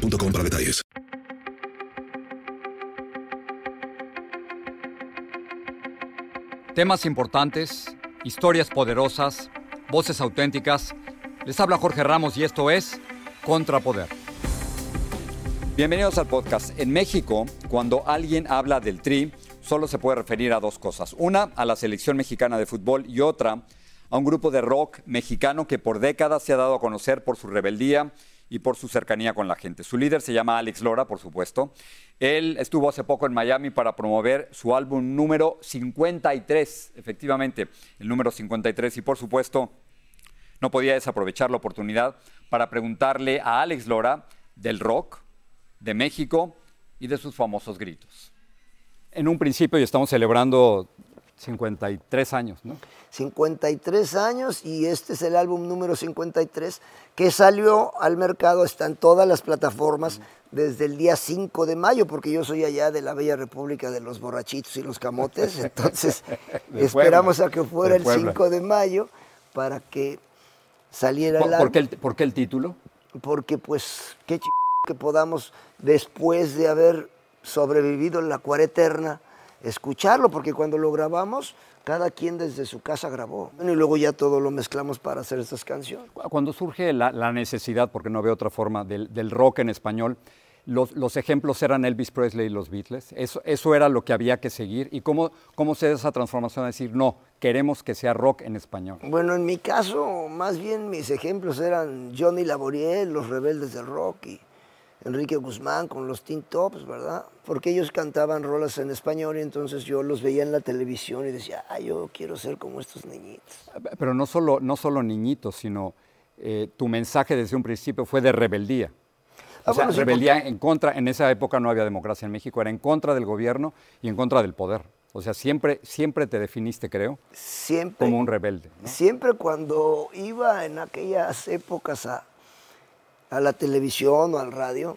para detalles. Temas importantes, historias poderosas, voces auténticas. Les habla Jorge Ramos y esto es Contrapoder. Bienvenidos al podcast. En México, cuando alguien habla del Tri, solo se puede referir a dos cosas. Una, a la selección mexicana de fútbol y otra, a un grupo de rock mexicano que por décadas se ha dado a conocer por su rebeldía y por su cercanía con la gente. Su líder se llama Alex Lora, por supuesto. Él estuvo hace poco en Miami para promover su álbum número 53, efectivamente, el número 53, y por supuesto no podía desaprovechar la oportunidad para preguntarle a Alex Lora del rock, de México y de sus famosos gritos. En un principio, y estamos celebrando 53 años, ¿no? 53 años y este es el álbum número 53 que salió al mercado, está en todas las plataformas desde el día 5 de mayo, porque yo soy allá de la Bella República de los Borrachitos y los Camotes, entonces esperamos a que fuera el 5 de mayo para que saliera el álbum. ¿Por qué el, título? Porque pues qué ch que podamos, después de haber sobrevivido en la cuareterna, escucharlo, porque cuando lo grabamos, cada quien desde su casa grabó. y luego ya todo lo mezclamos para hacer estas canciones. Cuando surge la, necesidad, porque no veo otra forma, del, rock en español, los, ejemplos eran Elvis Presley y los Beatles. Eso, eso era lo que había que seguir. ¿Y cómo, cómo se da esa transformación a decir, no, queremos que sea rock en español? Bueno, en mi caso, más bien mis ejemplos eran Johnny Laboriel, Los Rebeldes del Rock y Enrique Guzmán con los Teen Tops, ¿verdad? Porque ellos cantaban rolas en español y entonces yo los veía en la televisión y decía, ah, yo quiero ser como estos niñitos. Pero no solo, no solo niñitos, sino eh, tu mensaje desde un principio fue de rebeldía. Ah, o sea, rebeldía en contra, en esa época no había democracia en México, era en contra del gobierno y en contra del poder. O sea, siempre, siempre te definiste, creo, siempre, como un rebelde. Siempre cuando iba en aquellas épocas a, a la televisión o al radio.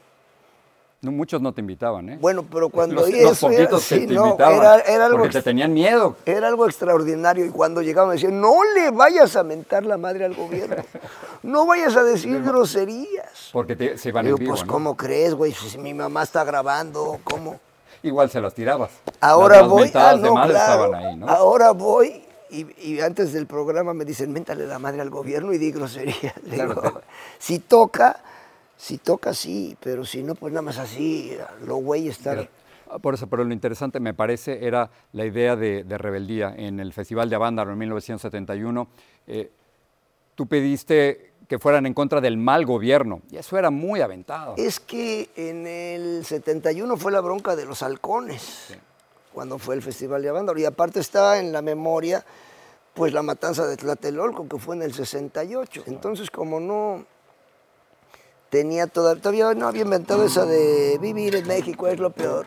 No, muchos no te invitaban, ¿eh? Bueno, pero cuando los, los poquitos que te invitaban, era, algo porque te tenían miedo. Era algo extraordinario y cuando llegaban me decían, no le vayas a mentar la madre al gobierno, no vayas a decir groserías. Porque se iban a en vivo, pues, ¿cómo crees, güey? Si mi mamá está grabando, ¿cómo? Igual se las tirabas. Ahora voy, ah, no, claro, ahí, ¿no? Ahora voy y, antes del programa me dicen, méntale la madre al gobierno y di grosería. si toca, si toca sí, pero si no, pues nada más así, lo güey estar... Ah, por eso, pero lo interesante me parece era la idea de, rebeldía. En el Festival de Avándaro en 1971, eh, tú pediste que fueran en contra del mal gobierno, y eso era muy aventado. Es que en el 71 fue la bronca de los halcones cuando fue el Festival de Avándaro. Y aparte está en la memoria, pues la matanza de Tlatelolco, que fue en el 68. Entonces, como no tenía toda, todavía no había inventado esa de vivir en México es lo peor.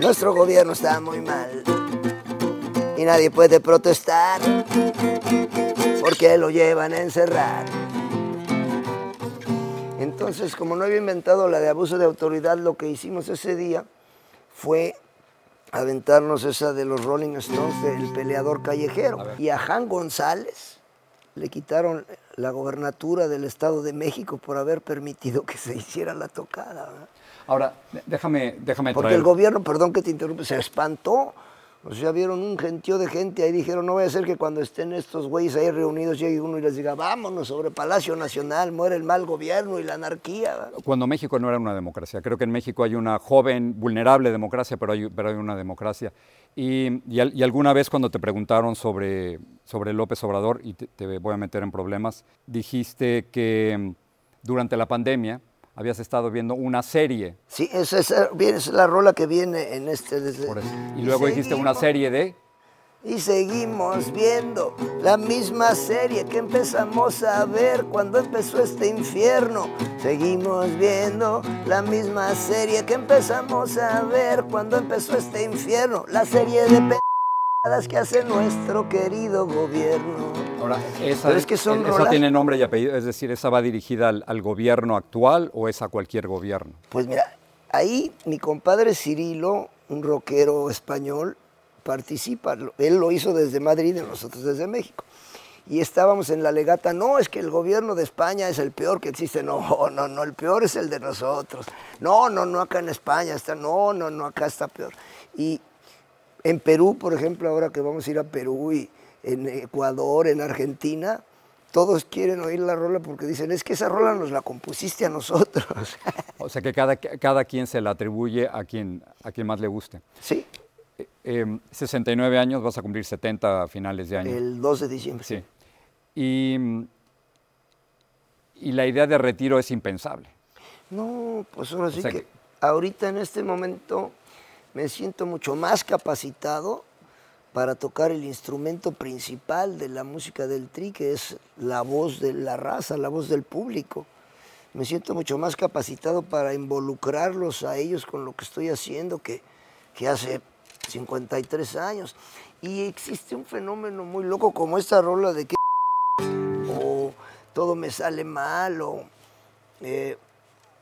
Nuestro gobierno está muy mal y nadie puede protestar porque lo llevan a encerrar. Entonces, como no había inventado la de abuso de autoridad, lo que hicimos ese día fue aventarnos esa de los Rolling Stones del peleador callejero. Y a Jan González le quitaron la gobernatura del Estado de México por haber permitido que se hiciera la tocada. Ahora, déjame, déjame Porque el gobierno, perdón que te interrumpe, se espantó o sea, vieron un gentío de gente ahí, dijeron, no vaya a ser que cuando estén estos güeyes ahí reunidos llegue uno y les diga, vámonos sobre Palacio Nacional, muere el mal gobierno y la anarquía. Cuando México no era una democracia, creo que en México hay una joven, vulnerable democracia, pero hay, pero hay una democracia. Y, y, alguna vez cuando te preguntaron sobre, sobre López Obrador, y te voy a meter en problemas, dijiste que mm, durante la pandemia, habías estado viendo una serie. Sí, esa es, la rola que viene en este... Y luego dijiste una serie de... y seguimos viendo la misma serie que empezamos a ver cuando empezó este infierno. Seguimos viendo la misma serie que empezamos a ver cuando empezó este infierno. La serie de p***adas que hace nuestro querido gobierno. Ahora, esa, Pero es que son esa rolas- tiene nombre y apellido, es decir, ¿esa va dirigida al, al gobierno actual o es a cualquier gobierno? Pues mira, ahí mi compadre Cirilo, un rockero español, participa. Él lo hizo desde Madrid y nosotros desde México. Y estábamos en la legata, no, es que el gobierno de España es el peor que existe. No, no, no, el peor es el de nosotros. No, no, no, acá en España está, no, no, no, acá está peor. Y en Perú, por ejemplo, ahora que vamos a ir a Perú y en Ecuador, en Argentina, todos quieren oír la rola porque dicen, es que esa rola nos la compusiste a nosotros. O sea que cada, cada quien se la atribuye a quien, a quien más le guste. sí, Eh, eh, 69 años, vas a cumplir 70 a finales de año. el 2 de diciembre. Sí. Y, y la idea de retiro es impensable. No, pues ahora sí que- ahorita en este momento me siento mucho más capacitado para tocar el instrumento principal de la música del tri, que es la voz de la raza, la voz del público. Me siento mucho más capacitado para involucrarlos a ellos con lo que estoy haciendo que, que hace 53 años. Y existe un fenómeno muy loco como esta rola de que o todo me sale mal o eh,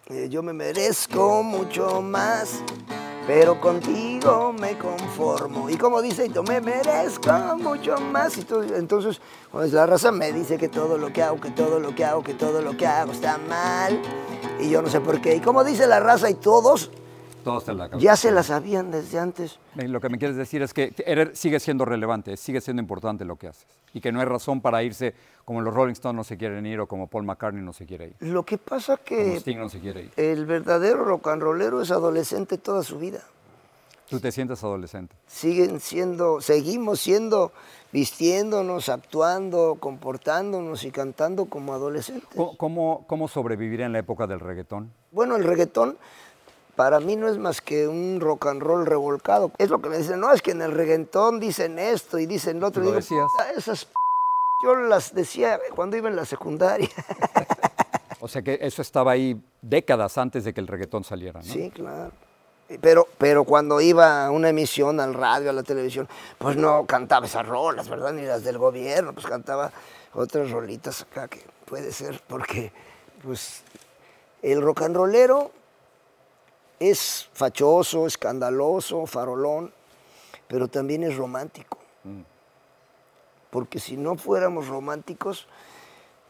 eh, yo me merezco mucho más, pero contigo me conformo. Y como dice, yo me merezco mucho más. Y tú- entonces, pues la raza me dice que todo lo que hago, que todo lo que hago, que todo lo que hago está mal. Y yo no sé por qué. Y como dice la raza y todos, La ya se la sabían desde antes. Eh, Lo que me quieres decir es que eres- sigue siendo relevante, sigue siendo importante lo que haces. Y que no hay razón para irse como los Rolling Stones no se quieren ir o como Paul McCartney no se quiere ir. Lo que pasa Como que Sting no se quiere ir. el verdadero rock and rollero es adolescente toda su vida. Tú te sientes adolescente. siguen siendo, seguimos siendo, vistiéndonos, actuando, comportándonos y cantando como adolescentes. ¿Cómo, cómo, cómo sobrevivir en la época del reggaetón? Bueno, el reggaetón para mí no es más que un rock and roll revolcado. Es lo que me dicen, no, es que en el reggaetón dicen esto y dicen lo otro. Lo Y digo, decías. "Puta, esas p yo las decía cuando iba en la secundaria. O sea que eso estaba ahí décadas antes de que el reggaetón saliera, ¿no? Sí, claro. Pero, pero cuando iba a una emisión, al radio, a la televisión, pues no cantaba esas rolas, ¿verdad? Ni las del gobierno, pues cantaba otras rolitas acá que puede ser, porque pues el rock and rollero es fachoso, escandaloso, farolón, pero también es romántico. Porque si no fuéramos románticos,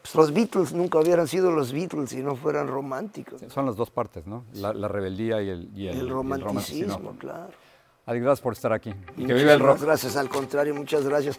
pues los Beatles nunca hubieran sido los Beatles si no fueran románticos. Son las dos partes, ¿no? La, la rebeldía y el, y el, El y el romanticismo, claro. Adi, gracias por estar aquí. Y que viva el rock. Gracias, al contrario, muchas gracias.